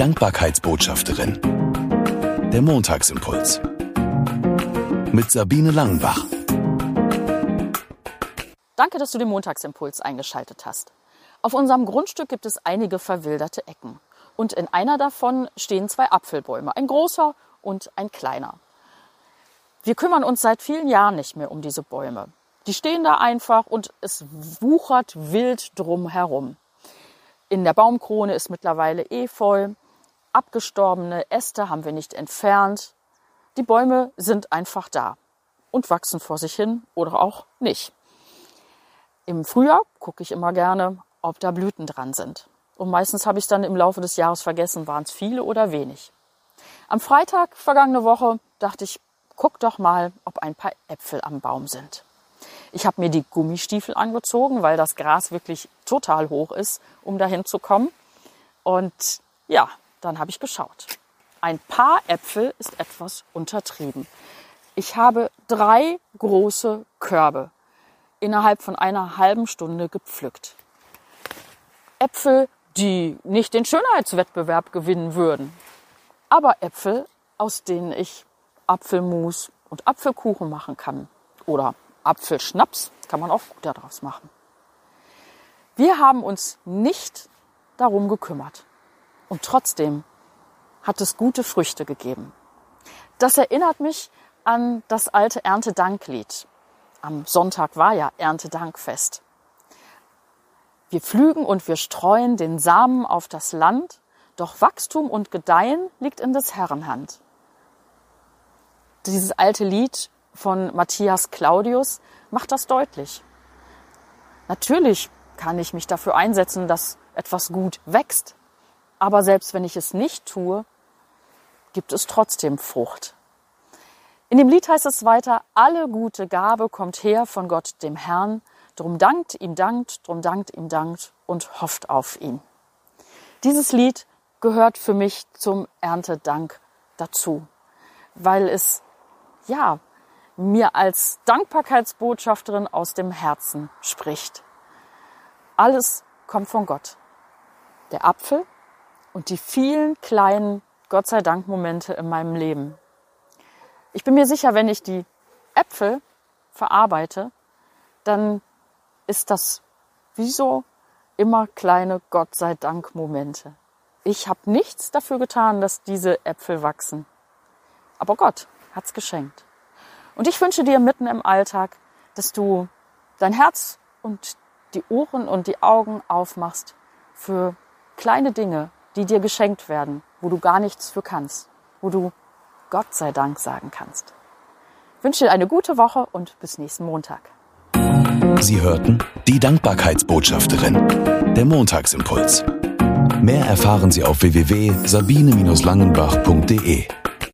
Dankbarkeitsbotschafterin. Der Montagsimpuls. Mit Sabine Langenbach. Danke, dass du den Montagsimpuls eingeschaltet hast. Auf unserem Grundstück gibt es einige verwilderte Ecken. Und in einer davon stehen zwei Apfelbäume, ein großer und ein kleiner. Wir kümmern uns seit vielen Jahren nicht mehr um diese Bäume. Die stehen da einfach und es wuchert wild drum herum. In der Baumkrone ist mittlerweile Efeu. Abgestorbene Äste haben wir nicht entfernt. Die Bäume sind einfach da und wachsen vor sich hin oder auch nicht. Im Frühjahr gucke ich immer gerne, ob da Blüten dran sind. Und meistens habe ich dann im Laufe des Jahres vergessen, waren es viele oder wenig. Am Freitag vergangene Woche dachte ich, guck doch mal, ob ein paar Äpfel am Baum sind. Ich habe mir die Gummistiefel angezogen, weil das Gras wirklich total hoch ist, um dahin zu kommen. Und ja, dann habe ich geschaut. Ein paar Äpfel ist etwas untertrieben. Ich habe drei große Körbe innerhalb von einer halben Stunde gepflückt. Äpfel, die nicht den Schönheitswettbewerb gewinnen würden, aber Äpfel, aus denen ich Apfelmus und Apfelkuchen machen kann oder Apfelschnaps kann man auch gut daraus machen. Wir haben uns nicht darum gekümmert. Und trotzdem hat es gute Früchte gegeben. Das erinnert mich an das alte Erntedanklied. Am Sonntag war ja Erntedankfest. Wir pflügen und wir streuen den Samen auf das Land, doch Wachstum und Gedeihen liegt in des Herren Hand. Dieses alte Lied von Matthias Claudius macht das deutlich. Natürlich kann ich mich dafür einsetzen, dass etwas gut wächst. Aber selbst wenn ich es nicht tue, gibt es trotzdem Frucht. In dem Lied heißt es weiter, alle gute Gabe kommt her von Gott dem Herrn, drum dankt ihm dankt, drum dankt ihm dankt und hofft auf ihn. Dieses Lied gehört für mich zum Erntedank dazu, weil es, ja, mir als Dankbarkeitsbotschafterin aus dem Herzen spricht. Alles kommt von Gott. Der Apfel und die vielen kleinen Gott sei Dank Momente in meinem Leben. Ich bin mir sicher, wenn ich die Äpfel verarbeite, dann ist das wie so immer kleine Gott sei Dank Momente. Ich habe nichts dafür getan, dass diese Äpfel wachsen. Aber Gott hat's geschenkt. Und ich wünsche dir mitten im Alltag, dass du dein Herz und die Ohren und die Augen aufmachst für kleine Dinge, die dir geschenkt werden, wo du gar nichts für kannst, wo du Gott sei Dank sagen kannst. Ich wünsche dir eine gute Woche und bis nächsten Montag. Sie hörten die Dankbarkeitsbotschafterin, der Montagsimpuls. Mehr erfahren Sie auf www.sabine-langenbach.de.